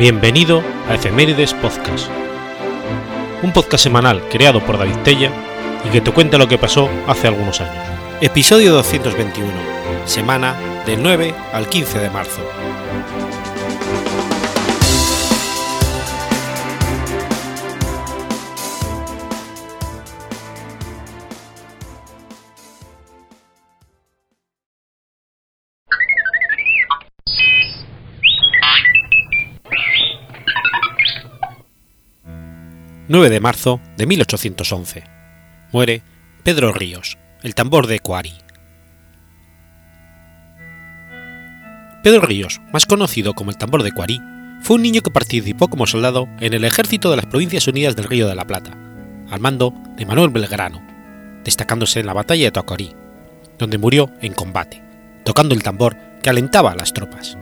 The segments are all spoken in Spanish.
Bienvenido a Efemérides Podcast, un podcast semanal creado por David Tella y que te cuenta lo que pasó hace algunos años. Episodio 221, semana del 9 al 15 de marzo. 9 de marzo de 1811. Muere Pedro Ríos, el tambor de Coari. Pedro Ríos, más conocido como el tambor de Coari, fue un niño que participó como soldado en el ejército de las Provincias Unidas del Río de la Plata, al mando de Manuel Belgrano, destacándose en la batalla de Tocorí, donde murió en combate, tocando el tambor que alentaba a las tropas.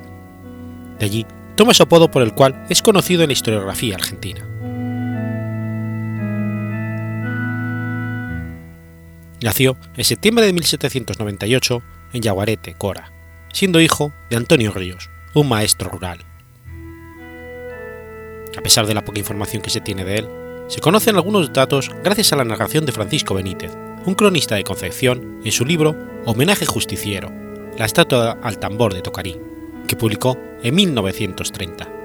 De allí toma su apodo por el cual es conocido en la historiografía argentina. Nació en septiembre de 1798 en Yaguarete, Cora, siendo hijo de Antonio Ríos, un maestro rural. A pesar de la poca información que se tiene de él, se conocen algunos datos gracias a la narración de Francisco Benítez, un cronista de Concepción, en su libro Homenaje Justiciero, la estatua al tambor de Tocarí, que publicó en 1930.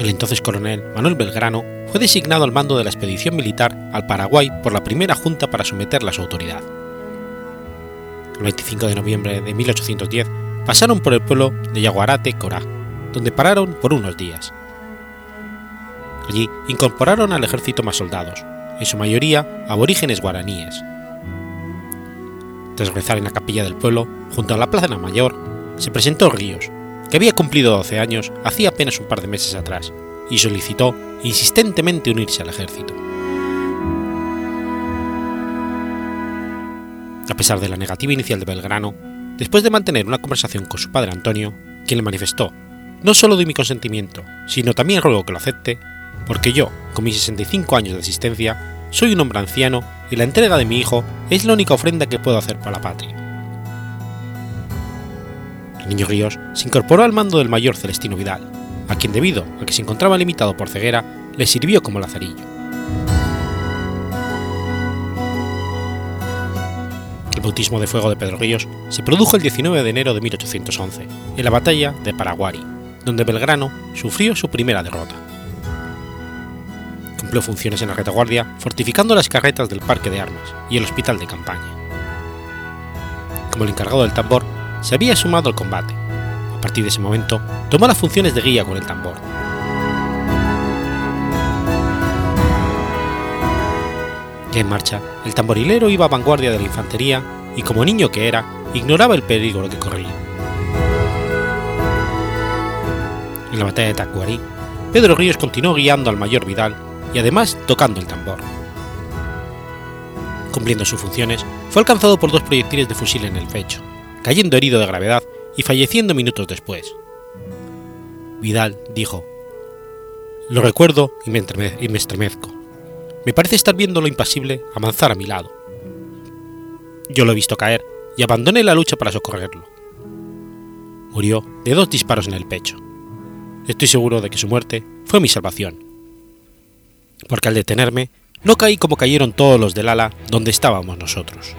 El entonces coronel Manuel Belgrano fue designado al mando de la expedición militar al Paraguay por la primera junta para someterla a su autoridad. El 25 de noviembre de 1810 pasaron por el pueblo de Yaguarate, Corá, donde pararon por unos días. Allí incorporaron al ejército más soldados, en su mayoría aborígenes guaraníes. Tras rezar en la capilla del pueblo, junto a la plaza mayor, se presentó Ríos, que había cumplido 12 años hacía apenas un par de meses atrás, y solicitó insistentemente unirse al ejército. A pesar de la negativa inicial de Belgrano, después de mantener una conversación con su padre Antonio, quien le manifestó, no solo doy mi consentimiento, sino también ruego que lo acepte, porque yo, con mis 65 años de existencia, soy un hombre anciano y la entrega de mi hijo es la única ofrenda que puedo hacer para la patria. El niño Ríos se incorporó al mando del mayor Celestino Vidal, a quien debido a que se encontraba limitado por ceguera, le sirvió como lazarillo. El bautismo de fuego de Pedro Ríos se produjo el 19 de enero de 1811, en la batalla de Paraguari, donde Belgrano sufrió su primera derrota. Cumplió funciones en la retaguardia, fortificando las carretas del parque de armas y el hospital de campaña. Como el encargado del tambor, se había sumado al combate. A partir de ese momento, tomó las funciones de guía con el tambor. Ya en marcha, el tamborilero iba a vanguardia de la infantería y como niño que era, ignoraba el peligro que corría. En la batalla de Tacuarí, Pedro Ríos continuó guiando al mayor Vidal y además tocando el tambor. Cumpliendo sus funciones, fue alcanzado por dos proyectiles de fusil en el pecho, cayendo herido de gravedad y falleciendo minutos después. Vidal dijo, Lo recuerdo y me, estremezco. Me parece estar viendo lo impasible avanzar a mi lado. Yo lo he visto caer y abandoné la lucha para socorrerlo. Murió de dos disparos en el pecho. Estoy seguro de que su muerte fue mi salvación. Porque al detenerme, no caí como cayeron todos los del ala donde estábamos nosotros.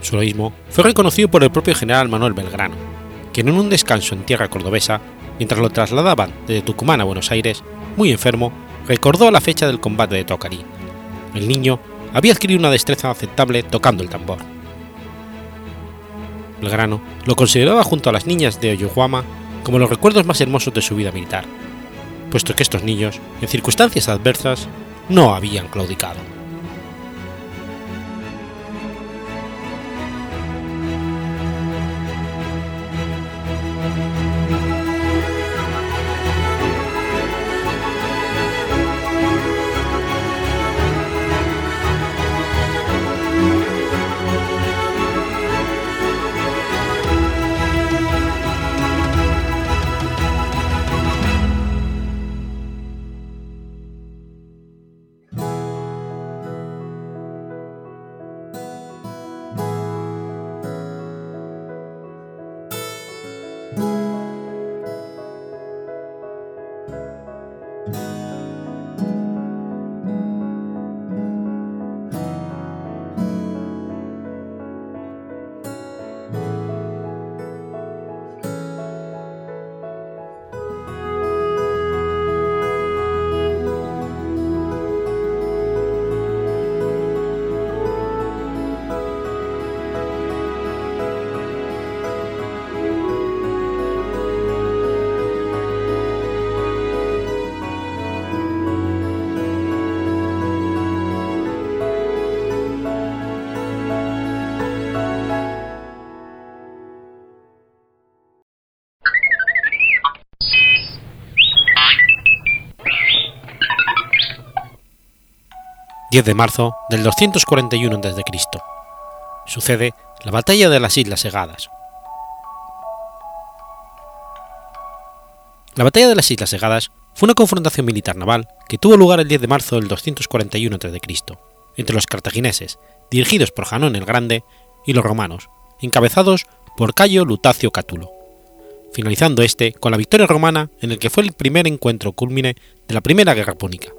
Su heroísmo fue reconocido por el propio general Manuel Belgrano, quien en un descanso en tierra cordobesa mientras lo trasladaban desde Tucumán a Buenos Aires, muy enfermo, recordó la fecha del combate de Tocarí. El niño había adquirido una destreza aceptable tocando el tambor. Belgrano lo consideraba junto a las niñas de Oyohuama como los recuerdos más hermosos de su vida militar, puesto que estos niños, en circunstancias adversas, no habían claudicado. 10 de marzo del 241 a.C. Sucede la Batalla de las Islas Segadas. La Batalla de las Islas Segadas fue una confrontación militar naval que tuvo lugar el 10 de marzo del 241 a.C. entre los cartagineses, dirigidos por Janón el Grande, y los romanos, encabezados por Cayo Lutacio Cátulo, finalizando este con la victoria romana en el que fue el primer encuentro culmine de la Primera Guerra Púnica.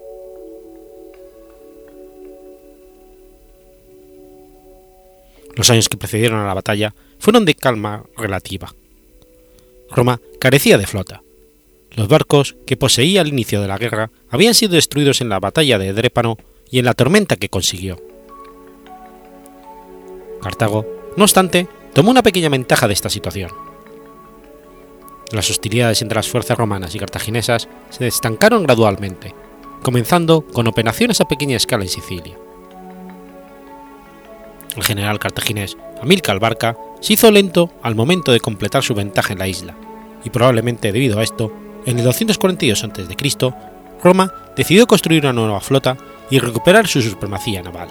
Los años que precedieron a la batalla fueron de calma relativa. Roma carecía de flota. Los barcos que poseía al inicio de la guerra habían sido destruidos en la batalla de Drépano y en la tormenta que consiguió. Cartago, no obstante, tomó una pequeña ventaja de esta situación. Las hostilidades entre las fuerzas romanas y cartaginesas se estancaron gradualmente, comenzando con operaciones a pequeña escala en Sicilia. El general cartaginés Amílcar Barca se hizo lento al momento de completar su ventaja en la isla, y probablemente debido a esto, en el 242 a.C., Roma decidió construir una nueva flota y recuperar su supremacía naval.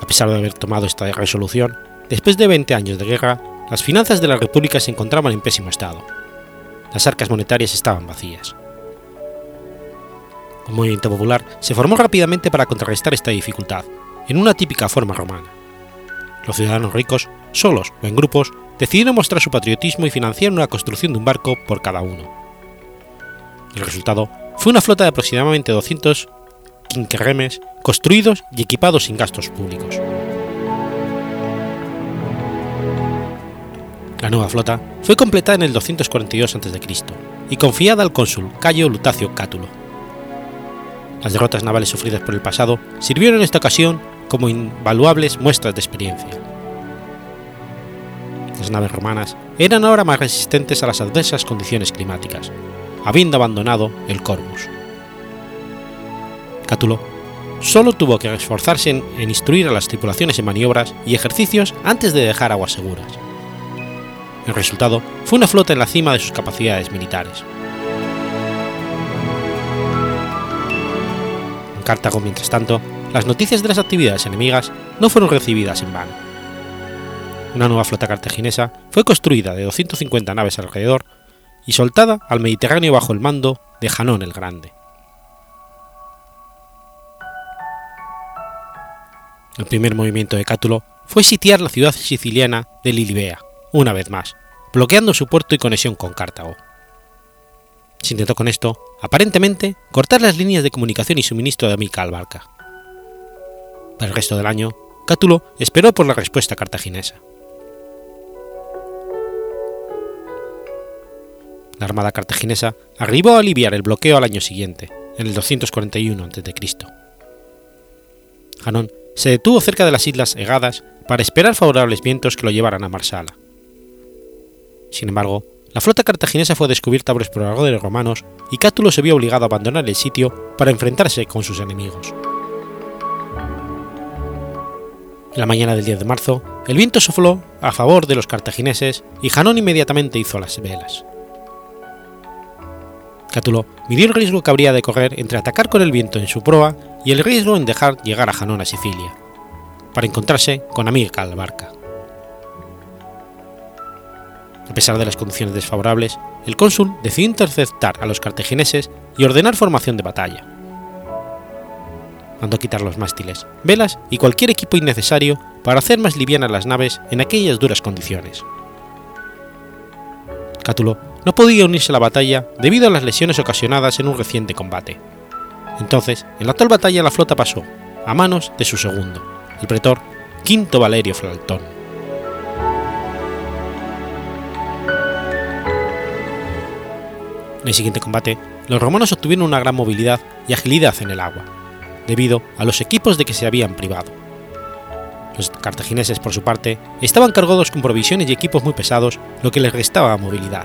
A pesar de haber tomado esta resolución, después de 20 años de guerra, las finanzas de la República se encontraban en pésimo estado. Las arcas monetarias estaban vacías. Un movimiento popular se formó rápidamente para contrarrestar esta dificultad, en una típica forma romana. Los ciudadanos ricos, solos o en grupos, decidieron mostrar su patriotismo y financiaron la construcción de un barco por cada uno. El resultado fue una flota de aproximadamente 200 quinquerremes construidos y equipados sin gastos públicos. La nueva flota fue completada en el 242 a.C. y confiada al cónsul Cayo Lutacio Cátulo las derrotas navales sufridas por el pasado sirvieron en esta ocasión como invaluables muestras de experiencia. Las naves romanas eran ahora más resistentes a las adversas condiciones climáticas, habiendo abandonado el Corvus. Cátulo solo tuvo que esforzarse en, en, instruir a las tripulaciones en maniobras y ejercicios antes de dejar aguas seguras. El resultado fue una flota en la cima de sus capacidades militares. Cartago, mientras tanto, las noticias de las actividades enemigas no fueron recibidas en vano. Una nueva flota cartaginesa fue construida de 250 naves alrededor y soltada al Mediterráneo bajo el mando de Janón el Grande. El primer movimiento de Cátulo fue sitiar la ciudad siciliana de Lilibea, una vez más, bloqueando su puerto y conexión con Cartago. Se intentó con esto, aparentemente, cortar las líneas de comunicación y suministro de Amica Barca. Para el resto del año, Cátulo esperó por la respuesta cartaginesa. La armada cartaginesa arribó a aliviar el bloqueo al año siguiente, en el 241 a.C. Janón se detuvo cerca de las islas Egadas para esperar favorables vientos que lo llevaran a Marsala. Sin embargo, la flota cartaginesa fue descubierta por exploradores romanos y Cátulo se vio obligado a abandonar el sitio para enfrentarse con sus enemigos. En la mañana del 10 de marzo, el viento sopló a favor de los cartagineses y Janón inmediatamente hizo las velas. Cátulo midió el riesgo que habría de correr entre atacar con el viento en su proa y el riesgo en dejar llegar a Janón a Sicilia, para encontrarse con Amílcar Barca. A pesar de las condiciones desfavorables, el cónsul decidió interceptar a los cartagineses y ordenar formación de batalla. Mandó quitar los mástiles, velas y cualquier equipo innecesario para hacer más livianas las naves en aquellas duras condiciones. Cátulo no podía unirse a la batalla debido a las lesiones ocasionadas en un reciente combate. Entonces, en la actual batalla la flota pasó a manos de su segundo, el pretor Quinto Valerio Flaltón. En el siguiente combate, los romanos obtuvieron una gran movilidad y agilidad en el agua, debido a los equipos de que se habían privado. Los cartagineses, por su parte, estaban cargados con provisiones y equipos muy pesados, lo que les restaba movilidad.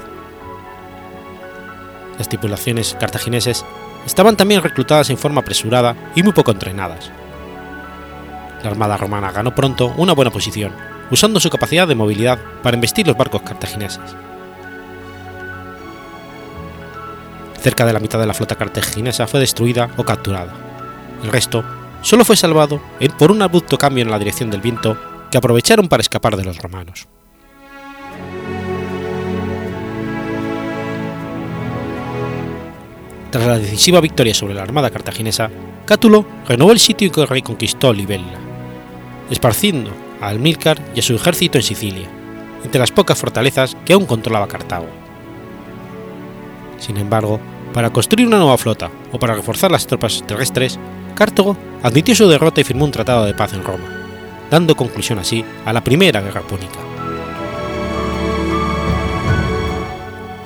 Las tripulaciones cartagineses estaban también reclutadas en forma apresurada y muy poco entrenadas. La armada romana ganó pronto una buena posición, usando su capacidad de movilidad para embestir los barcos cartagineses. Cerca de la mitad de la flota cartaginesa fue destruida o capturada. El resto solo fue salvado por un abrupto cambio en la dirección del viento que aprovecharon para escapar de los romanos. Tras la decisiva victoria sobre la armada cartaginesa, Cátulo renovó el sitio y reconquistó Libella, esparciendo a Almílcar y a su ejército en Sicilia, entre las pocas fortalezas que aún controlaba Cartago. Sin embargo, para construir una nueva flota o para reforzar las tropas terrestres, Cartago admitió su derrota y firmó un tratado de paz en Roma, dando conclusión así a la Primera Guerra Púnica.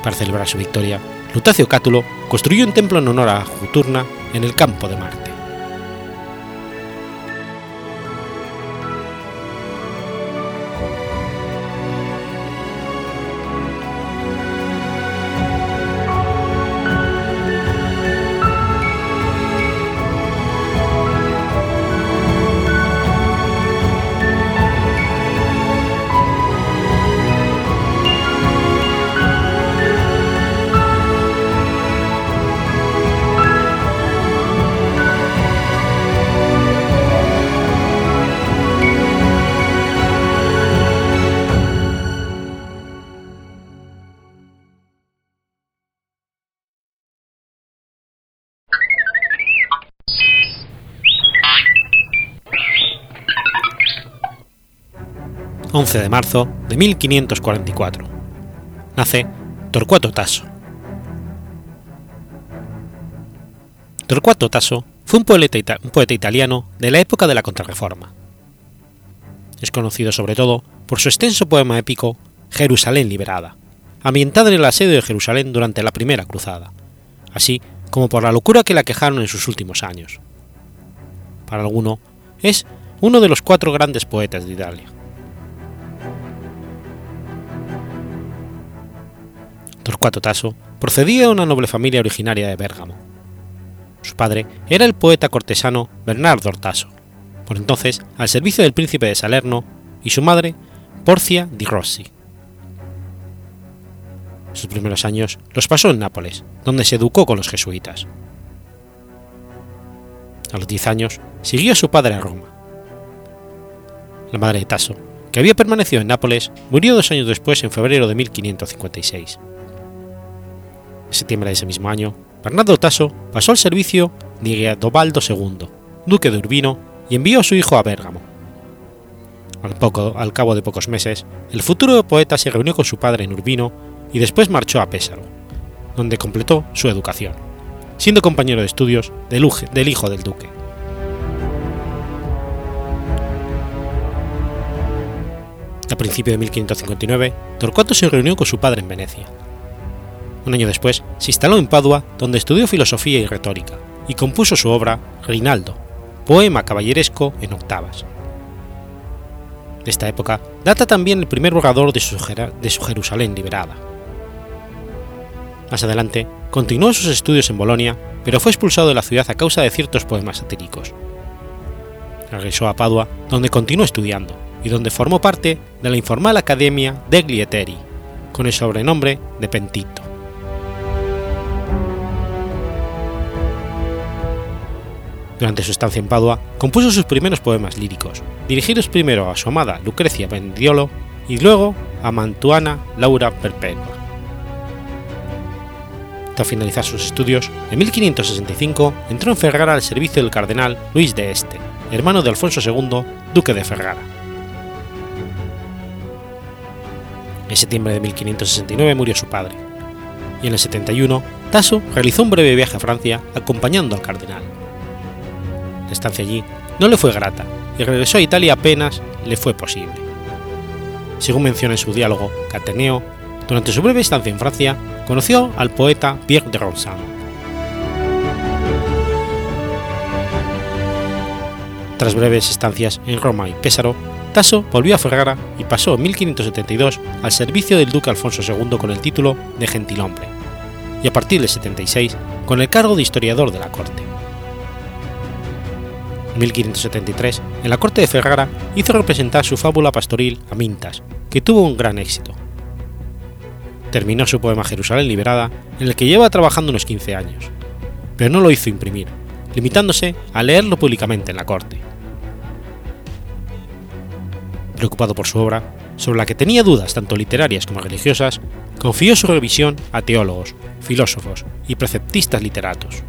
Para celebrar su victoria, Lutacio Cátulo construyó un templo en honor a Juturna en el campo de Marte. 11 de marzo de 1544. Nace Torcuato Tasso. Torcuato Tasso fue un poeta, italiano de la época de la Contrarreforma. Es conocido sobre todo por su extenso poema épico Jerusalén liberada, ambientada en el asedio de Jerusalén durante la Primera Cruzada, así como por la locura que la quejaron en sus últimos años. Para alguno, es uno de los cuatro grandes poetas de Italia. Torcuato Tasso procedía de una noble familia originaria de Bérgamo. Su padre era el poeta cortesano Bernardo Tasso, por entonces al servicio del príncipe de Salerno, y su madre, Porcia di Rossi. Sus primeros años los pasó en Nápoles, donde se educó con los jesuitas. A los 10 años siguió a su padre a Roma. La madre de Tasso, que había permanecido en Nápoles, murió dos años después en febrero de 1556 septiembre de ese mismo año, Bernardo Tasso pasó al servicio de Guidobaldo II, duque de Urbino, y envió a su hijo a Bérgamo. Al, poco, al cabo de pocos meses, el futuro poeta se reunió con su padre en Urbino y después marchó a Pésaro, donde completó su educación, siendo compañero de estudios del, del hijo del duque. A principios de 1559, Torcuato se reunió con su padre en Venecia, un año después, se instaló en Padua, donde estudió filosofía y retórica, y compuso su obra Reinaldo, poema caballeresco en octavas. De esta época data también el primer borrador de su, de su Jerusalén liberada. Más adelante, continuó sus estudios en Bolonia, pero fue expulsado de la ciudad a causa de ciertos poemas satíricos. Regresó a Padua, donde continuó estudiando y donde formó parte de la informal Academia degli Eteri, con el sobrenombre de Pentito. Durante su estancia en Padua, compuso sus primeros poemas líricos, dirigidos primero a su amada Lucrecia Bendiolo y luego a Mantuana Laura Perpetua. Tras finalizar sus estudios, en 1565 entró en Ferrara al servicio del cardenal Luis de Este, hermano de Alfonso II, duque de Ferrara. En septiembre de 1569 murió su padre, y en el 71 Tasso realizó un breve viaje a Francia acompañando al cardenal la estancia allí no le fue grata y regresó a Italia apenas le fue posible. Según menciona en su diálogo Cateneo, durante su breve estancia en Francia conoció al poeta Pierre de Ronsard. Tras breves estancias en Roma y Pésaro, Tasso volvió a Ferrara y pasó en 1572 al servicio del duque Alfonso II con el título de gentilhombre, y a partir del 76 con el cargo de historiador de la corte. 1573, en la corte de Ferrara, hizo representar su fábula pastoril a Mintas, que tuvo un gran éxito. terminó su poema Jerusalén liberada, en el que lleva trabajando unos 15 años, pero no lo hizo imprimir, limitándose a leerlo públicamente en la corte. Preocupado por su obra, sobre la que tenía dudas tanto literarias como religiosas, confió su revisión a teólogos, filósofos y preceptistas literatos.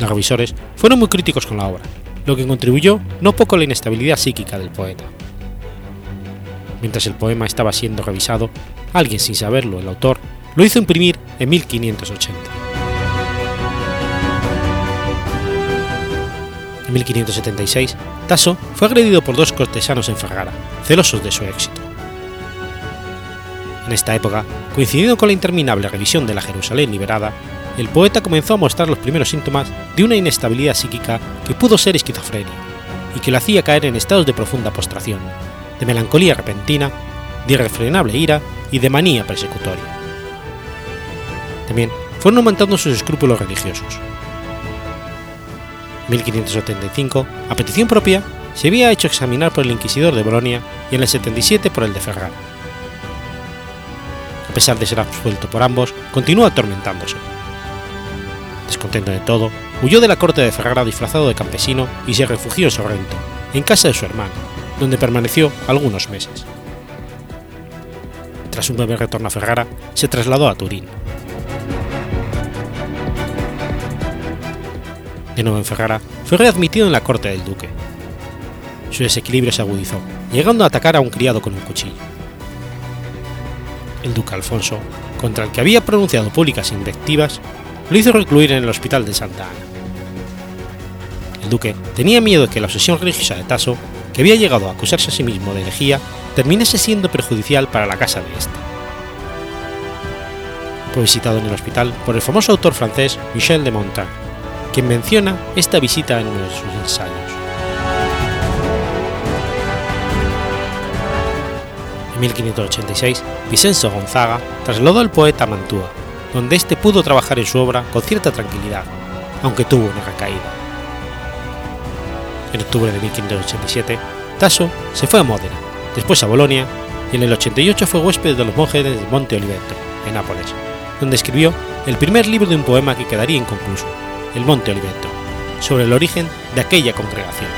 Los revisores fueron muy críticos con la obra, lo que contribuyó no poco a la inestabilidad psíquica del poeta. Mientras el poema estaba siendo revisado, alguien sin saberlo, el autor, lo hizo imprimir en 1580. En 1576, Tasso fue agredido por dos cortesanos en Ferrara, celosos de su éxito. En esta época, coincidiendo con la interminable revisión de la Jerusalén liberada, el poeta comenzó a mostrar los primeros síntomas de una inestabilidad psíquica que pudo ser esquizofrenia y que lo hacía caer en estados de profunda postración, de melancolía repentina, de irrefrenable ira y de manía persecutoria. También fueron aumentando sus escrúpulos religiosos. En 1575, a petición propia, se había hecho examinar por el inquisidor de Bolonia y en el 77 por el de Ferrara. A pesar de ser absuelto por ambos, continuó atormentándose. Descontento de todo, huyó de la corte de Ferrara disfrazado de campesino y se refugió en Sorrento, en casa de su hermano, donde permaneció algunos meses. Tras un breve retorno a Ferrara, se trasladó a Turín. De nuevo en Ferrara, fue readmitido en la corte del duque. Su desequilibrio se agudizó, llegando a atacar a un criado con un cuchillo. El duque Alfonso, contra el que había pronunciado públicas invectivas, lo hizo recluir en el hospital de Santa Ana. El duque tenía miedo de que la obsesión religiosa de Tasso, que había llegado a acusarse a sí mismo de herejía, terminase siendo perjudicial para la casa de este. Fue visitado en el hospital por el famoso autor francés Michel de Montaigne, quien menciona esta visita en uno de sus ensayos. En 1586, Vicenzo Gonzaga trasladó al poeta a Mantua, donde éste pudo trabajar en su obra con cierta tranquilidad, aunque tuvo una recaída. En octubre de 1587, Tasso se fue a Módena, después a Bolonia, y en el 88 fue huésped de los monjes del Monte Oliveto, en Nápoles, donde escribió el primer libro de un poema que quedaría inconcluso, El Monte Oliveto, sobre el origen de aquella congregación.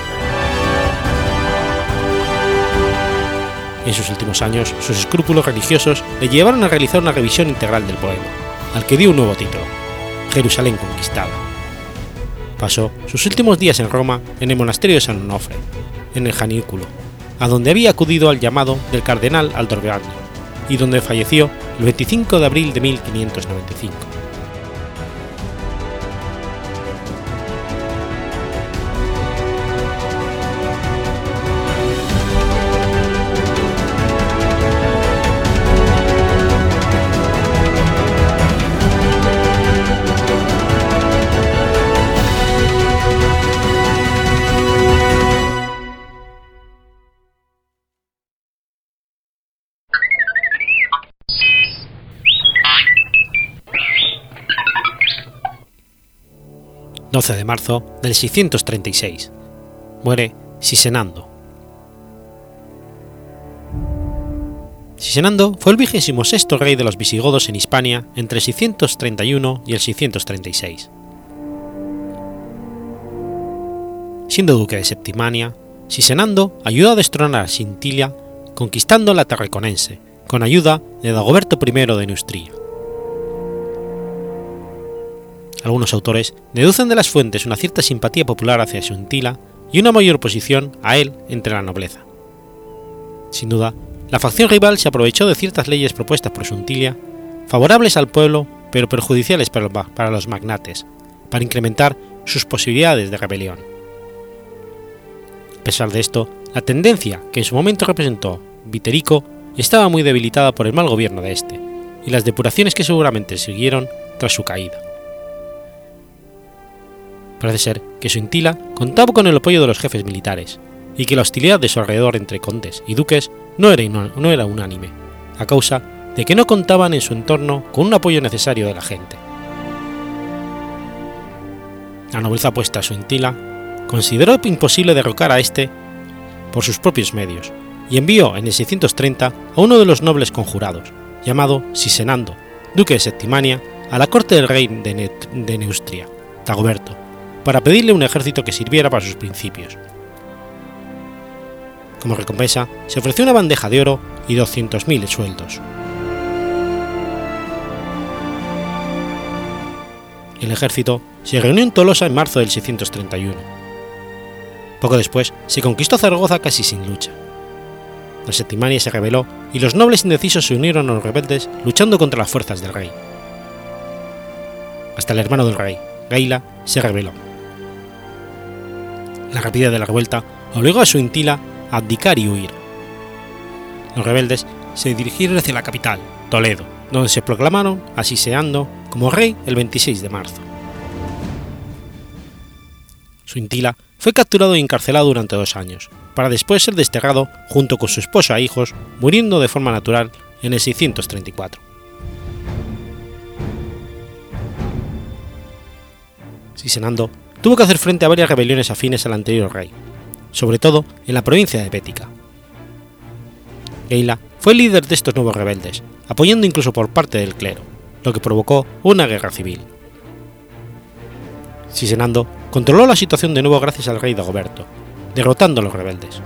En sus últimos años, sus escrúpulos religiosos le llevaron a realizar una revisión integral del poema, al que dio un nuevo título, Jerusalén conquistada. Pasó sus últimos días en Roma en el monasterio de San Onofre, en el Janículo, a donde había acudido al llamado del cardenal Aldorbeano, y donde falleció el 25 de abril de 1595. 12 de marzo del 636. Muere Sisenando. Sisenando fue el vigésimo sexto rey de los visigodos en Hispania entre el 631 y el 636. Siendo duque de Septimania, Sisenando ayudó a destronar a Sintilia conquistando la Tarraconense, con ayuda de Dagoberto I de Neustria. Algunos autores deducen de las fuentes una cierta simpatía popular hacia Suntila y una mayor oposición a él entre la nobleza. Sin duda, la facción rival se aprovechó de ciertas leyes propuestas por Suntilia, favorables al pueblo pero perjudiciales para los magnates, para incrementar sus posibilidades de rebelión. A pesar de esto, la tendencia que en su momento representó Viterico estaba muy debilitada por el mal gobierno de este y las depuraciones que seguramente siguieron tras su caída. Parece ser que Suintila contaba con el apoyo de los jefes militares, y que la hostilidad de su alrededor entre condes y duques no era, no era unánime, a causa de que no contaban en su entorno con un apoyo necesario de la gente. La nobleza puesta a Suintila consideró imposible derrocar a este por sus propios medios, y envió en el 630 a uno de los nobles conjurados, llamado Sisenando, duque de Septimania, a la corte del rey de, Neustria, Dagoberto, para pedirle un ejército que sirviera para sus principios. Como recompensa, se ofreció una bandeja de oro y 200.000 sueldos. El ejército se reunió en Tolosa en marzo del 631. Poco después se conquistó Zaragoza casi sin lucha. La Septimania se rebeló y los nobles indecisos se unieron a los rebeldes luchando contra las fuerzas del rey. Hasta el hermano del rey, Gaila, se rebeló. La rapidez de la revuelta obligó a su intila a abdicar y huir. Los rebeldes se dirigieron hacia la capital, Toledo, donde se proclamaron, asiseando, como rey el 26 de marzo. Suintila fue capturado y encarcelado durante dos años, para después ser desterrado junto con su esposa e hijos, muriendo de forma natural en el 634. Sisenando tuvo que hacer frente a varias rebeliones afines al anterior rey, sobre todo en la provincia de Bética. Geila fue el líder de estos nuevos rebeldes, apoyando incluso por parte del clero, lo que provocó una guerra civil. Sisenando controló la situación de nuevo gracias al rey Dagoberto, derrotando a los rebeldes.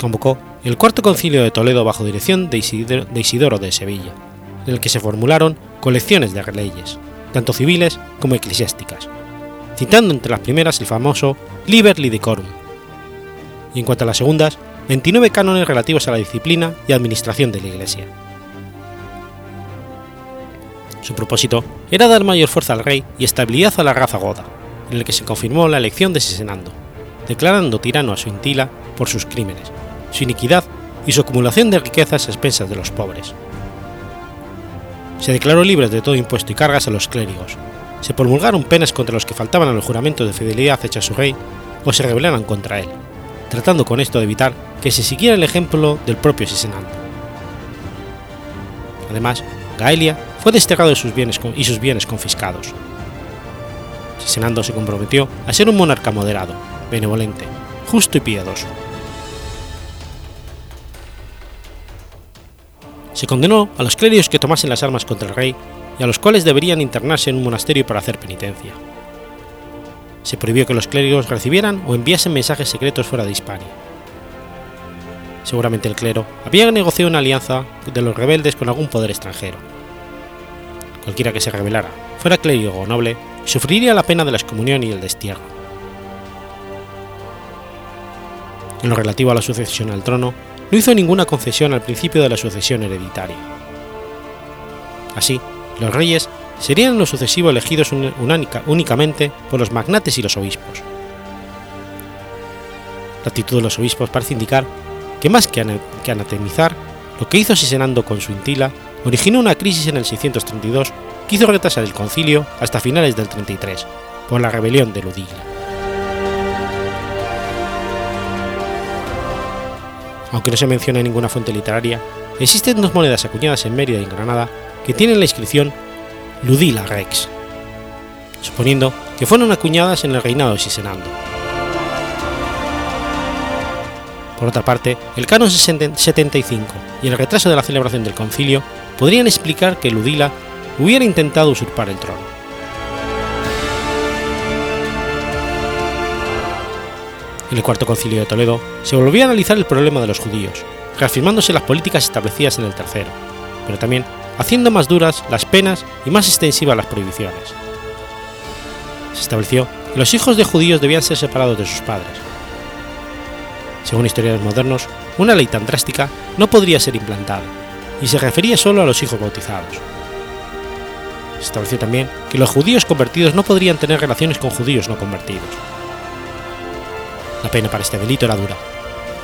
Convocó el cuarto concilio de Toledo bajo dirección de Isidoro de, Sevilla, en el que se formularon colecciones de leyes, tanto civiles como eclesiásticas, citando entre las primeras el famoso Liber Lidicorum, y en cuanto a las segundas, 29 cánones relativos a la disciplina y administración de la Iglesia. Su propósito era dar mayor fuerza al rey y estabilidad a la raza goda, en el que se confirmó la elección de Sisenando, declarando tirano a su intila por sus crímenes, su iniquidad y su acumulación de riquezas a expensas de los pobres. Se declaró libre de todo impuesto y cargas a los clérigos, se promulgaron penas contra los que faltaban a los juramentos de fidelidad hecha a su rey o se rebelaran contra él, tratando con esto de evitar que se siguiera el ejemplo del propio Sisenando. Además, Gaelia fue desterrado de sus bienes y sus bienes confiscados. Sisenando se comprometió a ser un monarca moderado, benevolente, justo y piadoso. Se condenó a los clérigos que tomasen las armas contra el rey y a los cuales deberían internarse en un monasterio para hacer penitencia. Se prohibió que los clérigos recibieran o enviasen mensajes secretos fuera de Hispania. Seguramente el clero había negociado una alianza de los rebeldes con algún poder extranjero cualquiera que se rebelara, fuera clérigo o noble, sufriría la pena de la excomunión y el destierro. En lo relativo a la sucesión al trono, no hizo ninguna concesión al principio de la sucesión hereditaria. Así, los reyes serían en lo sucesivo elegidos únicamente por los magnates y los obispos. La actitud de los obispos parece indicar que más que, anatemizar, lo que hizo Sisenando con su intila originó una crisis en el 632 que hizo retrasar el concilio hasta finales del 33, por la rebelión de Ludigla. Aunque no se menciona en ninguna fuente literaria, existen dos monedas acuñadas en Mérida y en Granada que tienen la inscripción Ludila Rex, suponiendo que fueron acuñadas en el reinado de Sisenando. Por otra parte, el canon 75 y el retraso de la celebración del concilio podrían explicar que Ludila hubiera intentado usurpar el trono. En el cuarto concilio de Toledo se volvió a analizar el problema de los judíos, reafirmándose las políticas establecidas en el tercero, pero también haciendo más duras las penas y más extensivas las prohibiciones. Se estableció que los hijos de judíos debían ser separados de sus padres. Según historiadores modernos, una ley tan drástica no podría ser implantada, y se refería solo a los hijos bautizados. Se estableció también que los judíos convertidos no podrían tener relaciones con judíos no convertidos. La pena para este delito era dura.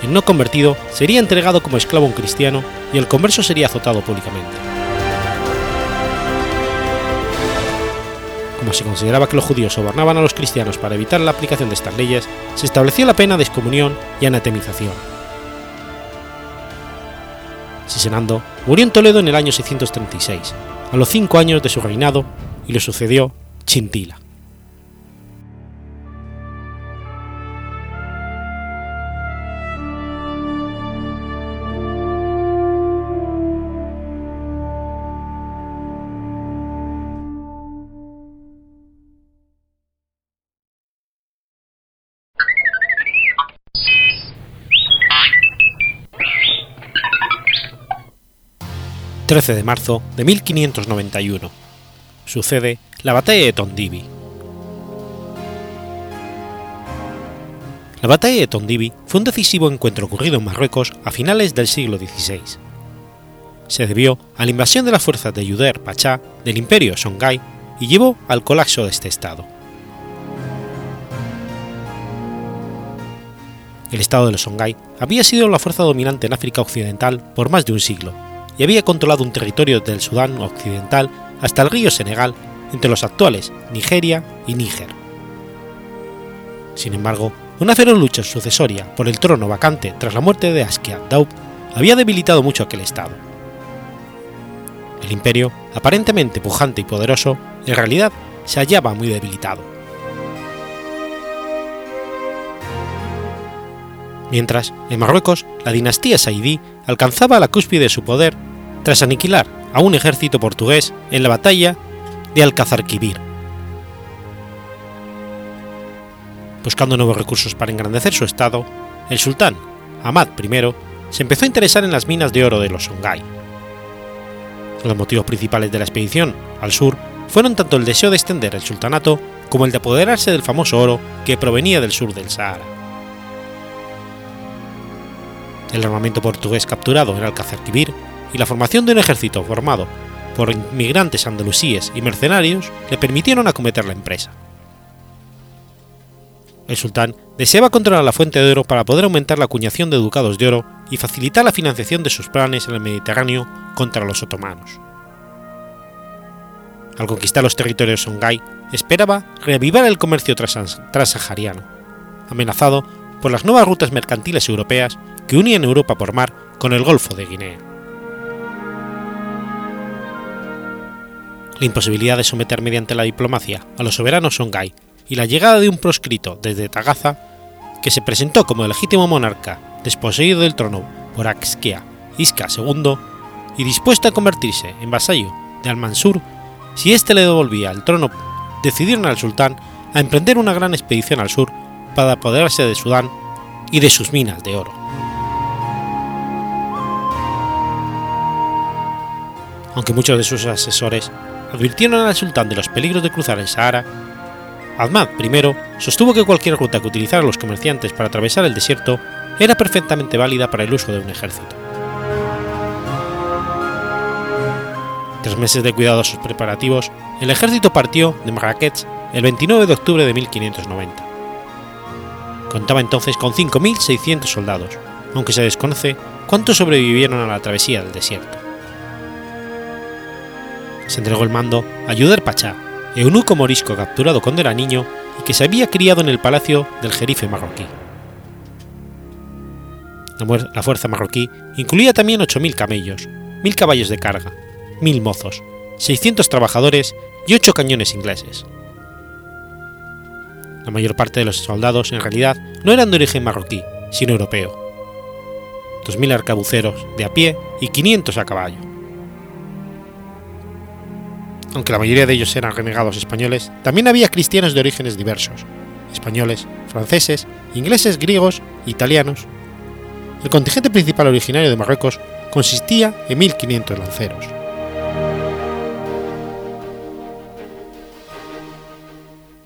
El no convertido sería entregado como esclavo a un cristiano y el converso sería azotado públicamente. Como se consideraba que los judíos sobornaban a los cristianos para evitar la aplicación de estas leyes, se estableció la pena de excomunión y anatemización, Sisenando murió en Toledo en el año 636, a los cinco años de su reinado, y le sucedió Chintila. 13 de marzo de 1591. Sucede la batalla de Tondibi. La batalla de Tondibi fue un decisivo encuentro ocurrido en Marruecos a finales del siglo XVI. Se debió a la invasión de las fuerzas de Yuder Pachá del imperio Songhai y llevó al colapso de este estado. El estado de los Songhai había sido la fuerza dominante en África Occidental por más de un siglo y había controlado un territorio del Sudán Occidental hasta el río Senegal entre los actuales Nigeria y Níger. Sin embargo, una feroz lucha sucesoria por el trono vacante tras la muerte de Askia Daub había debilitado mucho aquel estado. El imperio, aparentemente pujante y poderoso, en realidad se hallaba muy debilitado. Mientras, en Marruecos, la dinastía Saidí alcanzaba la cúspide de su poder tras aniquilar a un ejército portugués en la batalla de Alcazarquivir. Buscando nuevos recursos para engrandecer su estado, el sultán, Ahmad I, se empezó a interesar en las minas de oro de los Songhai. Los motivos principales de la expedición al sur fueron tanto el deseo de extender el sultanato como el de apoderarse del famoso oro que provenía del sur del Sahara el armamento portugués capturado en Alcázar-Quibir y la formación de un ejército formado por inmigrantes andalusíes y mercenarios le permitieron acometer la empresa. El sultán deseaba controlar la fuente de oro para poder aumentar la acuñación de ducados de oro y facilitar la financiación de sus planes en el Mediterráneo contra los otomanos. Al conquistar los territorios Songhai, esperaba reavivar el comercio transsahariano, amenazado por las nuevas rutas mercantiles europeas que unían Europa por mar con el Golfo de Guinea. La imposibilidad de someter mediante la diplomacia a los soberanos Songhai y la llegada de un proscrito desde Tagaza, que se presentó como el legítimo monarca desposeído del trono por Axkia Isca II y dispuesto a convertirse en vasallo de Al-Mansur si éste le devolvía el trono, decidieron al sultán a emprender una gran expedición al sur para apoderarse de Sudán y de sus minas de oro. Aunque muchos de sus asesores advirtieron al sultán de los peligros de cruzar el Sahara, Ahmad I sostuvo que cualquier ruta que utilizaran los comerciantes para atravesar el desierto era perfectamente válida para el uso de un ejército. Tras meses de cuidadosos preparativos, el ejército partió de Marrakech el 29 de octubre de 1590. Contaba entonces con 5.600 soldados, aunque se desconoce cuántos sobrevivieron a la travesía del desierto se entregó el mando a Yuder Pachá, eunuco morisco capturado cuando era niño y que se había criado en el palacio del jerife marroquí. La fuerza marroquí incluía también 8.000 camellos, 1.000 caballos de carga, 1.000 mozos, 600 trabajadores y 8 cañones ingleses. La mayor parte de los soldados en realidad no eran de origen marroquí, sino europeo. 2.000 arcabuceros de a pie y 500 a caballo aunque la mayoría de ellos eran renegados españoles, también había cristianos de orígenes diversos, españoles, franceses, ingleses, griegos, italianos. El contingente principal originario de Marruecos consistía en 1.500 lanceros.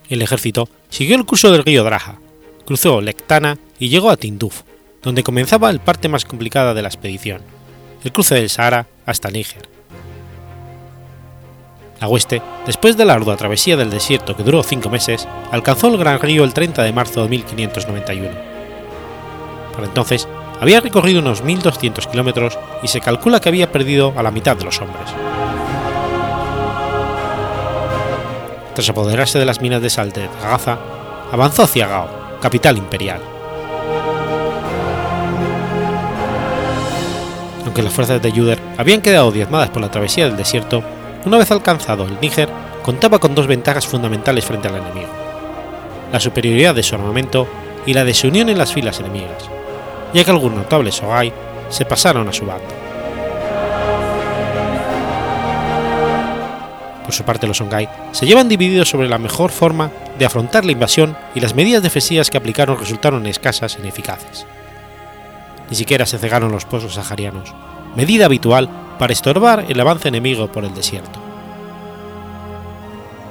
El ejército siguió el curso del río Draja, cruzó Lectana y llegó a Tinduf, donde comenzaba el parte más complicada de la expedición, el cruce del Sahara hasta Níger la hueste, después de la ardua travesía del desierto que duró cinco meses, alcanzó el Gran Río el 30 de marzo de 1591. Por entonces, había recorrido unos 1.200 kilómetros y se calcula que había perdido a la mitad de los hombres. Tras apoderarse de las minas de sal de Tagaza, avanzó hacia Gao, capital imperial. Aunque las fuerzas de Yuder habían quedado diezmadas por la travesía del desierto, una vez alcanzado el Níger, contaba con dos ventajas fundamentales frente al enemigo: la superioridad de su armamento y la desunión en las filas enemigas, ya que algunos notables Sogai se pasaron a su bando. Por su parte, los Songhai se llevan divididos sobre la mejor forma de afrontar la invasión y las medidas defensivas que aplicaron resultaron escasas e ineficaces. Ni siquiera se cegaron los pozos saharianos, medida habitual para estorbar el avance enemigo por el desierto.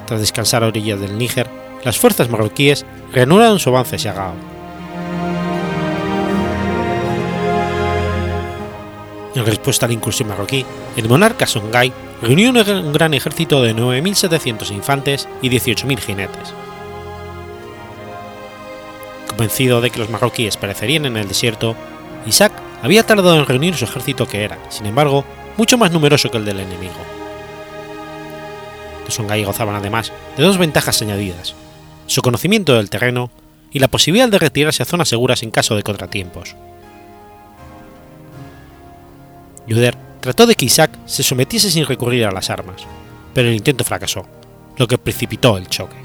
Tras descansar a orillas del Níger, las fuerzas marroquíes reanudaron su avance hacia Gao. En respuesta a la incursión marroquí, el monarca Songhai reunió un gran ejército de 9.700 infantes y 18.000 jinetes. Convencido de que los marroquíes perecerían en el desierto, Isaac había tardado en reunir su ejército que era, sin embargo, mucho más numeroso que el del enemigo. Los Songhai gozaban además de dos ventajas añadidas, su conocimiento del terreno y la posibilidad de retirarse a zonas seguras en caso de contratiempos. Yuder trató de que Isaac se sometiese sin recurrir a las armas, pero el intento fracasó, lo que precipitó el choque.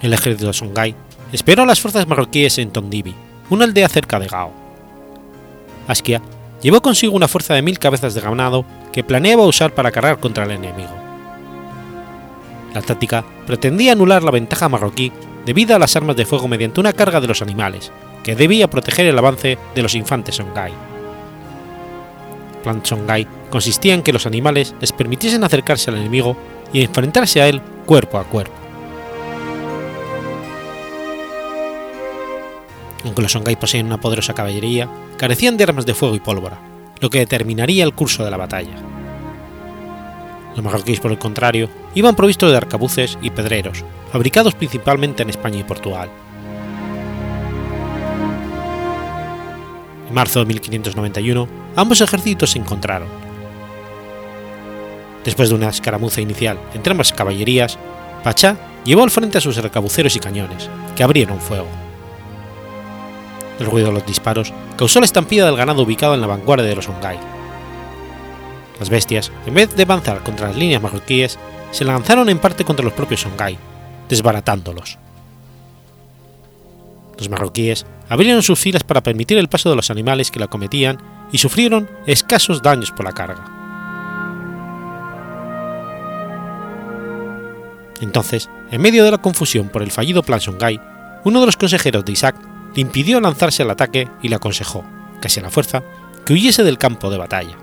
El ejército de Songhai esperó a las fuerzas marroquíes en Tondibi, una aldea cerca de Gao. Llevó consigo una fuerza de mil cabezas de ganado que planeaba usar para cargar contra el enemigo. La táctica pretendía anular la ventaja marroquí debido a las armas de fuego mediante una carga de los animales, que debía proteger el avance de los infantes Songhai. El plan Songhai consistía en que los animales les permitiesen acercarse al enemigo y enfrentarse a él cuerpo a cuerpo. Aunque los Songhai poseen una poderosa caballería, carecían de armas de fuego y pólvora, lo que determinaría el curso de la batalla. Los marroquíes, por el contrario, iban provistos de arcabuces y pedreros, fabricados principalmente en España y Portugal. En marzo de 1591, ambos ejércitos se encontraron. Después de una escaramuza inicial entre ambas caballerías, Pachá llevó al frente a sus arcabuceros y cañones, que abrieron fuego. El ruido de los disparos causó la estampida del ganado ubicado en la vanguardia de los Songhai. Las bestias, en vez de avanzar contra las líneas marroquíes, se lanzaron en parte contra los propios Songhai, desbaratándolos. Los marroquíes abrieron sus filas para permitir el paso de los animales que la cometían y sufrieron escasos daños por la carga. Entonces, en medio de la confusión por el fallido plan Songhai, uno de los consejeros de Isaac le impidió lanzarse al ataque y le aconsejó, casi a la fuerza, que huyese del campo de batalla.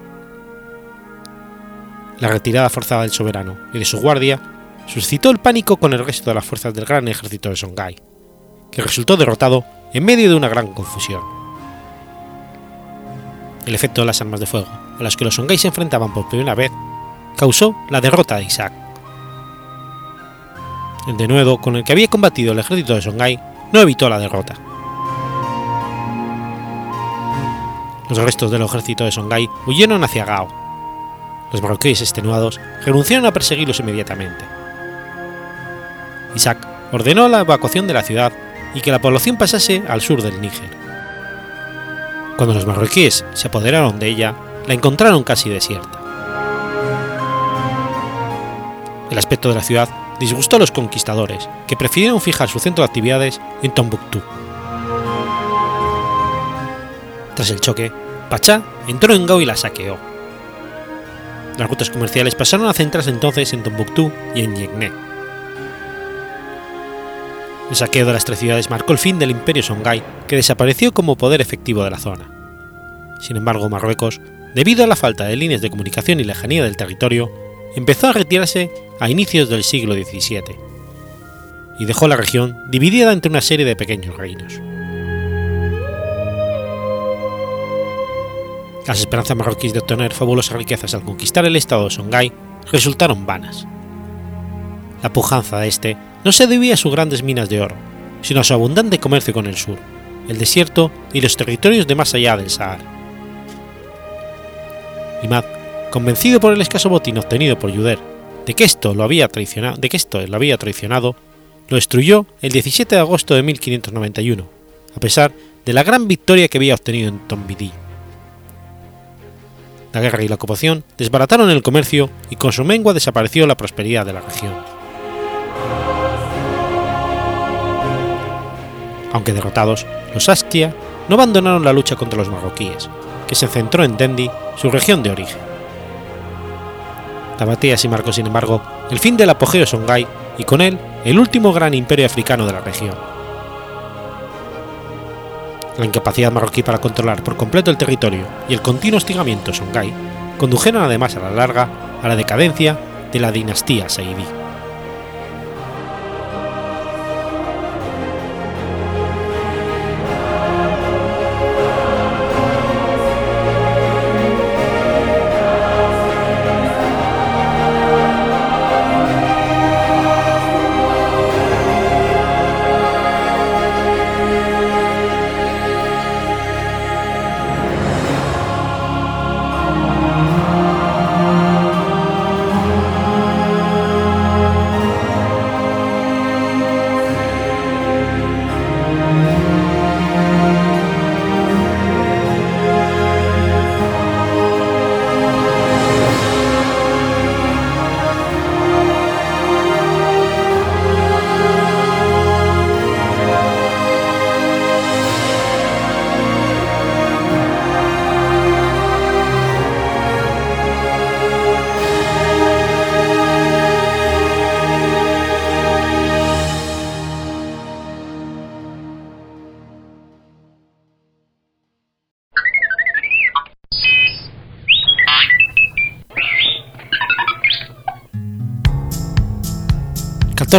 La retirada forzada del soberano y de su guardia suscitó el pánico con el resto de las fuerzas del gran ejército de Songhai, que resultó derrotado en medio de una gran confusión. El efecto de las armas de fuego a las que los Songhai se enfrentaban por primera vez causó la derrota de Isaac. El denuedo con el que había combatido el ejército de Songhai no evitó la derrota. Los restos del ejército de Songhai huyeron hacia Gao. Los marroquíes extenuados renunciaron a perseguirlos inmediatamente. Isaac ordenó la evacuación de la ciudad y que la población pasase al sur del Níger. Cuando los marroquíes se apoderaron de ella, la encontraron casi desierta. El aspecto de la ciudad disgustó a los conquistadores, que prefirieron fijar su centro de actividades en Tombuctú. Tras el choque, Pachá entró en Gao y la saqueó. Las rutas comerciales pasaron a centrarse entonces en Tombuctú y en Yegne. El saqueo de las tres ciudades marcó el fin del imperio Songhai, que desapareció como poder efectivo de la zona. Sin embargo, Marruecos, debido a la falta de líneas de comunicación y lejanía del territorio, empezó a retirarse a inicios del siglo XVII y dejó la región dividida entre una serie de pequeños reinos. Las esperanzas marroquíes de obtener fabulosas riquezas al conquistar el estado de Songhai resultaron vanas. La pujanza de este no se debía a sus grandes minas de oro, sino a su abundante comercio con el sur, el desierto y los territorios de más allá del Sahara. Imad, convencido por el escaso botín obtenido por Yuder de que esto lo había traicionado, de que esto lo había traicionado, lo destruyó el 17 de agosto de 1591, a pesar de la gran victoria que había obtenido en Tombidí. La guerra y la ocupación desbarataron el comercio y con su mengua desapareció la prosperidad de la región. Aunque derrotados, los Askia no abandonaron la lucha contra los marroquíes, que se centró en Dendi, su región de origen. La batalla sí marcó, sin embargo, el fin del apogeo Songhai y con él el último gran imperio africano de la región. La incapacidad marroquí para controlar por completo el territorio y el continuo hostigamiento Songhai condujeron además a la larga a la decadencia de la dinastía Saidí.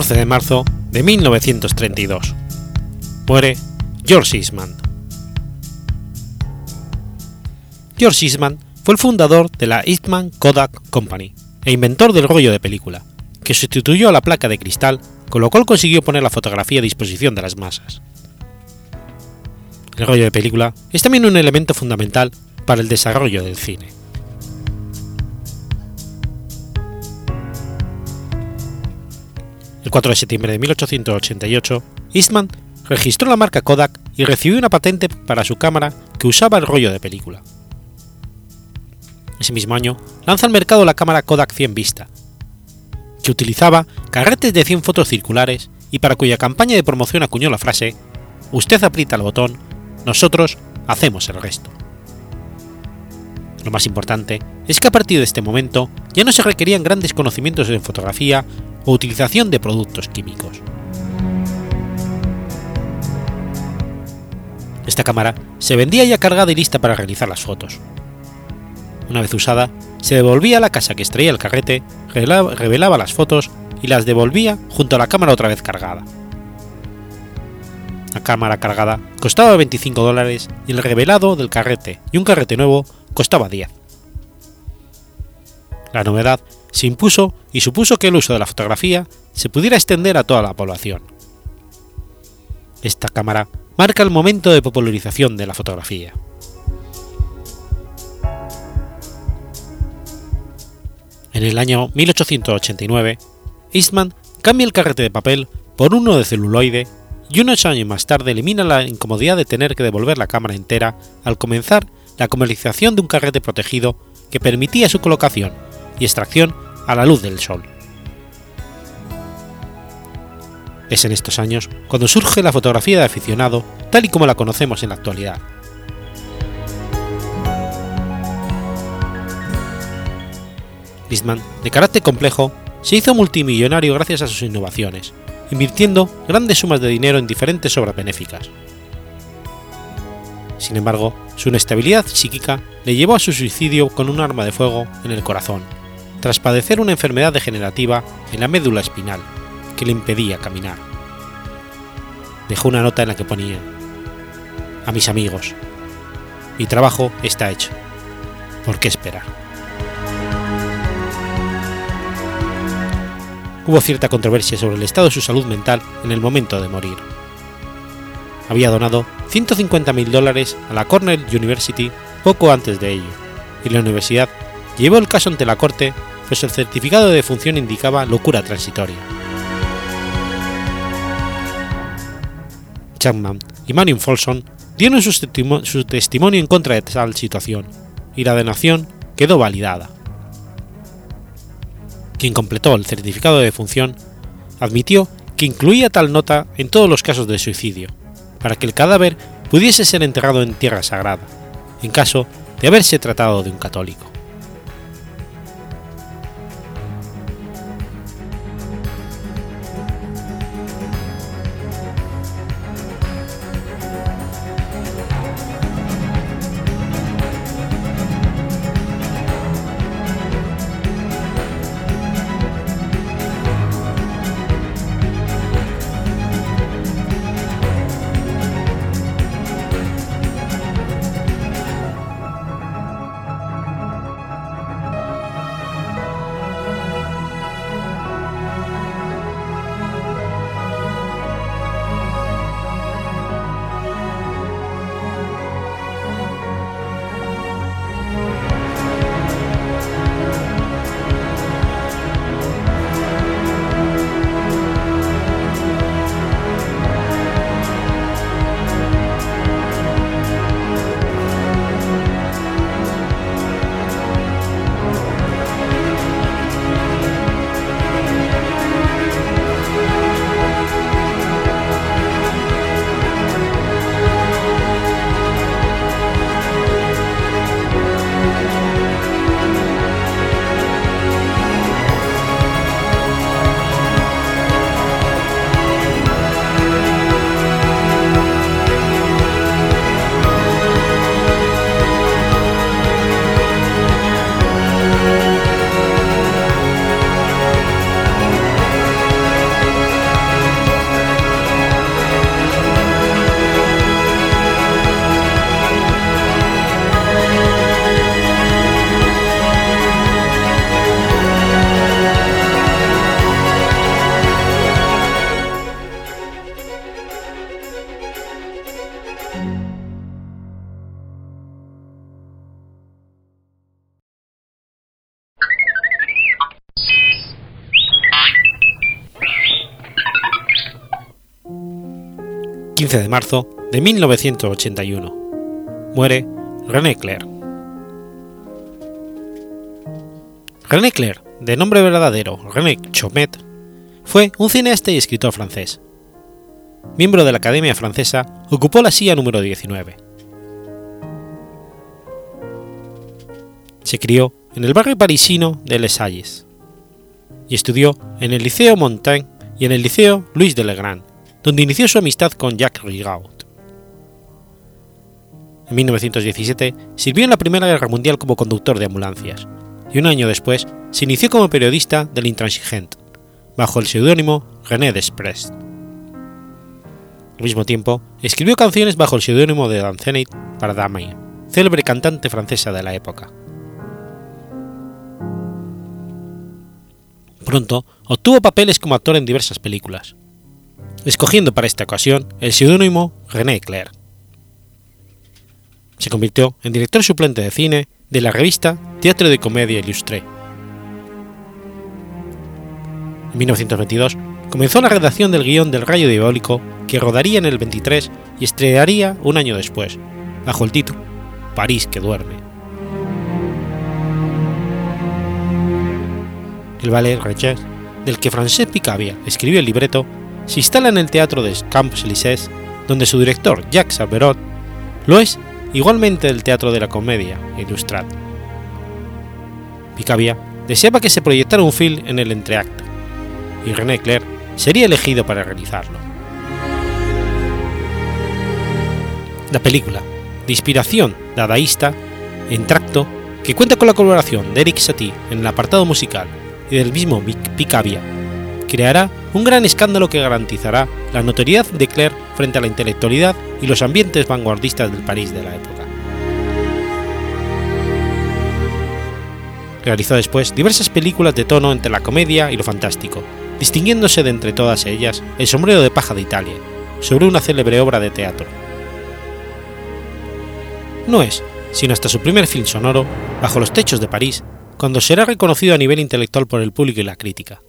14 de marzo de 1932. Muere George Eastman. George Eastman fue el fundador de la Eastman Kodak Company e inventor del rollo de película, que sustituyó a la placa de cristal, con lo cual consiguió poner la fotografía a disposición de las masas. El rollo de película es también un elemento fundamental para el desarrollo del cine. El 4 de septiembre de 1888, Eastman registró la marca Kodak y recibió una patente para su cámara que usaba el rollo de película. Ese mismo año lanza al mercado la cámara Kodak 100 Vista, que utilizaba carretes de 100 fotos circulares y para cuya campaña de promoción acuñó la frase Usted aprieta el botón, nosotros hacemos el resto. Lo más importante es que a partir de este momento ya no se requerían grandes conocimientos en fotografía o utilización de productos químicos. Esta cámara se vendía ya cargada y lista para realizar las fotos. Una vez usada, se devolvía a la casa que extraía el carrete, revelaba las fotos y las devolvía junto a la cámara otra vez cargada. La cámara cargada costaba 25 dólares y el revelado del carrete y un carrete nuevo costaba 10. La novedad se impuso y supuso que el uso de la fotografía se pudiera extender a toda la población. Esta cámara marca el momento de popularización de la fotografía. En el año 1889, Eastman cambia el carrete de papel por uno de celuloide y unos años más tarde elimina la incomodidad de tener que devolver la cámara entera al comenzar la comercialización de un carrete protegido que permitía su colocación y extracción a la luz del sol. Es en estos años cuando surge la fotografía de aficionado tal y como la conocemos en la actualidad. Eastman, de carácter complejo, se hizo multimillonario gracias a sus innovaciones, invirtiendo grandes sumas de dinero en diferentes obras benéficas. Sin embargo, su inestabilidad psíquica le llevó a su suicidio con un arma de fuego en el corazón, tras padecer una enfermedad degenerativa en la médula espinal que le impedía caminar. Dejó una nota en la que ponía, a mis amigos, mi trabajo está hecho, ¿por qué esperar? Hubo cierta controversia sobre el estado de su salud mental en el momento de morir. Había donado 150.000 dólares a la Cornell University poco antes de ello, y la universidad llevó el caso ante la corte pues el certificado de defunción indicaba locura transitoria. Chapman y Marion Folsom dieron su, testimonio en contra de tal situación, y la donación quedó validada. Quien completó el certificado de defunción admitió que incluía tal nota en todos los casos de suicidio, para que el cadáver pudiese ser enterrado en tierra sagrada, en caso de haberse tratado de un católico. 15 de marzo de 1981. Muere René Clair. René Clair, de nombre verdadero René Chomet, fue un cineasta y escritor francés. Miembro de la Academia Francesa, ocupó la silla número 19. Se crió en el barrio parisino de Les Halles y estudió en el Liceo Montaigne y en el Liceo Louis de Legrand, donde inició su amistad con Jacques Rigaud. En 1917 sirvió en la Primera Guerra Mundial como conductor de ambulancias y un año después se inició como periodista del Intransigent, bajo el seudónimo René Desprez. Al mismo tiempo, escribió canciones bajo el seudónimo de Danzenit para Damaye, célebre cantante francesa de la época. Pronto obtuvo papeles como actor en diversas películas, escogiendo para esta ocasión el seudónimo René Clair. Se convirtió en director suplente de cine de la revista Teatro de Comedia Illustré. En 1922 comenzó la redacción del guion del Rayo Diabólico que rodaría en el 23 y estrenaría un año después, bajo el título París que duerme. El ballet Reches, del que Francesc Picabia escribió el libreto, se instala en el teatro de Champs-Élysées, donde su director Jacques Saberot lo es igualmente del teatro de la comedia Illustrat. Picabia deseaba que se proyectara un film en el entreacto, y René Clair sería elegido para realizarlo. La película, de inspiración dadaísta, en tracto, que cuenta con la colaboración de Eric Satie en el apartado musical y del mismo Picabia, creará un gran escándalo que garantizará la notoriedad de Claire frente a la intelectualidad y los ambientes vanguardistas del París de la época. Realizó después diversas películas de tono entre la comedia y lo fantástico, distinguiéndose de entre todas ellas El sombrero de paja de Italia, sobre una célebre obra de teatro. No es, sino hasta su primer film sonoro, Bajo los techos de París, cuando será reconocido a nivel intelectual por el público y la crítica.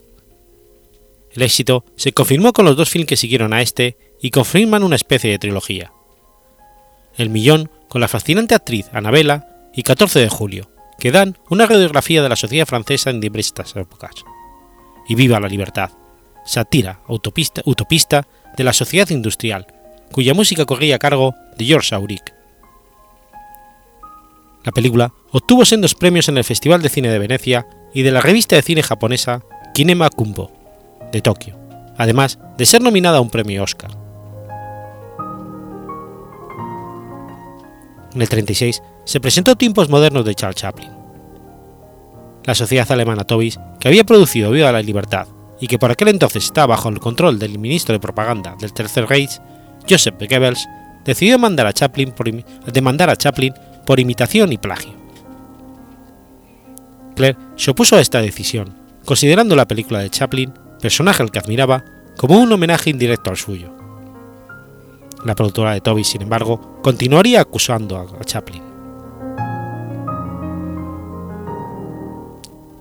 El éxito se confirmó con los dos films que siguieron a este y confirman una especie de trilogía. El Millón con la fascinante actriz Anabela y 14 de julio, que dan una radiografía de la sociedad francesa en diversas épocas. Y Viva la Libertad, sátira utopista, utopista de la sociedad industrial, cuya música corría a cargo de Georges Auric. La película obtuvo sendos premios en el Festival de Cine de Venecia y de la revista de cine japonesa Kinema Kumbo, de Tokio, además de ser nominada a un premio Oscar. En el 36 se presentó Tiempos Modernos de Charles Chaplin. La sociedad alemana Tobis, que había producido Viva la Libertad y que por aquel entonces estaba bajo el control del ministro de propaganda del Tercer Reich, Joseph Goebbels, decidió demandar a Chaplin por imitación y plagio. Claire se opuso a esta decisión, considerando la película de Chaplin, personaje al que admiraba, como un homenaje indirecto al suyo. La productora de Toby, sin embargo, continuaría acusando a Chaplin.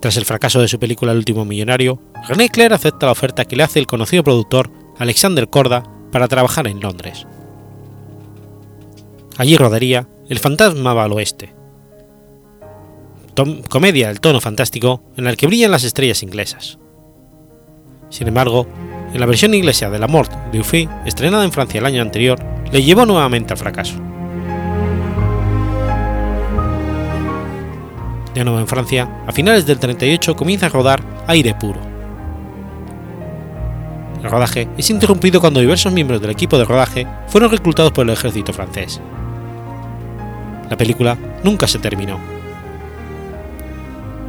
Tras el fracaso de su película El último millonario, René Clair acepta la oferta que le hace el conocido productor Alexander Korda para trabajar en Londres. Allí rodaría El fantasma va al oeste, comedia del tono fantástico en la que brillan las estrellas inglesas. Sin embargo, en la versión inglesa de La Mort de Uffy, estrenada en Francia el año anterior, le llevó nuevamente al fracaso. De nuevo en Francia, a finales del 38 comienza a rodar Aire Puro. El rodaje es interrumpido cuando diversos miembros del equipo de rodaje fueron reclutados por el ejército francés. La película nunca se terminó.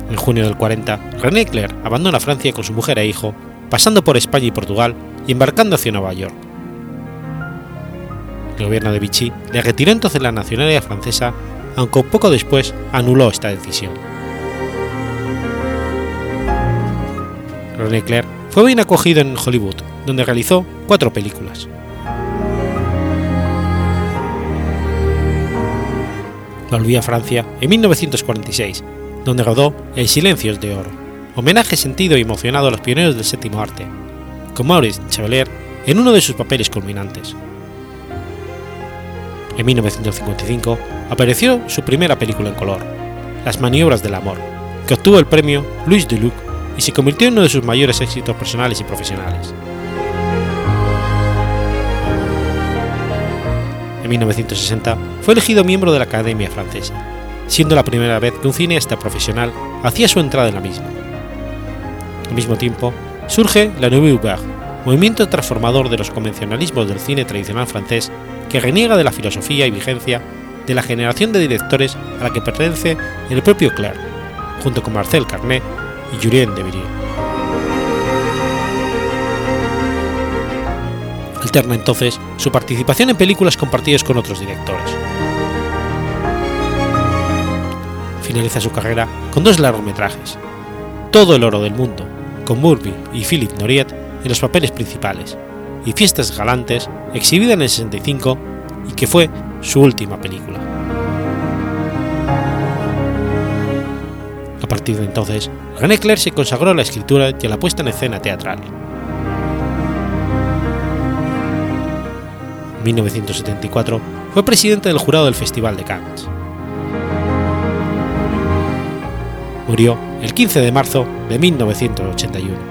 En junio del 40, René Clair abandona Francia con su mujer e hijo, pasando por España y Portugal y embarcando hacia Nueva York. El gobierno de Vichy le retiró entonces la nacionalidad francesa, aunque poco después anuló esta decisión. René Clair fue bien acogido en Hollywood, donde realizó cuatro películas. Volvió a Francia en 1946, donde rodó El Silencio de Oro, homenaje sentido y emocionado a los pioneros del séptimo arte, con Maurice Chevalier en uno de sus papeles culminantes. En 1955 apareció su primera película en color, Las maniobras del amor, que obtuvo el premio Louis Deluc y se convirtió en uno de sus mayores éxitos personales y profesionales. En 1960 fue elegido miembro de la Academia Francesa, siendo la primera vez que un cineasta profesional hacía su entrada en la misma. Al mismo tiempo, surge la Nouvelle Vague, movimiento transformador de los convencionalismos del cine tradicional francés que reniega de la filosofía y vigencia de la generación de directores a la que pertenece el propio Clair, junto con Marcel Carnet y Julien Devery. Alterna entonces su participación en películas compartidas con otros directores. Finaliza su carrera con dos largometrajes, Todo el oro del mundo, con Murphy y Philippe Noriet en los papeles principales, y Fiestas Galantes, exhibida en el 65 y que fue su última película. A partir de entonces, René Clair se consagró a la escritura y a la puesta en escena teatral. En 1974 fue presidente del jurado del Festival de Cannes. Murió el 15 de marzo de 1981.